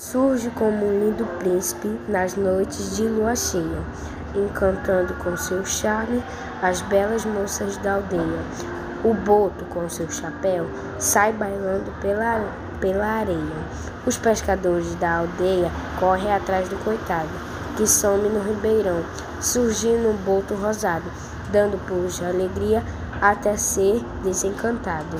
Surge como um lindo príncipe nas noites de lua cheia, encantando com seu charme as belas moças da aldeia. O boto, com seu chapéu, sai bailando pela, pela areia. Os pescadores da aldeia correm atrás do coitado, que some no ribeirão, surgindo um boto rosado, dando pulos de alegria até ser desencantado.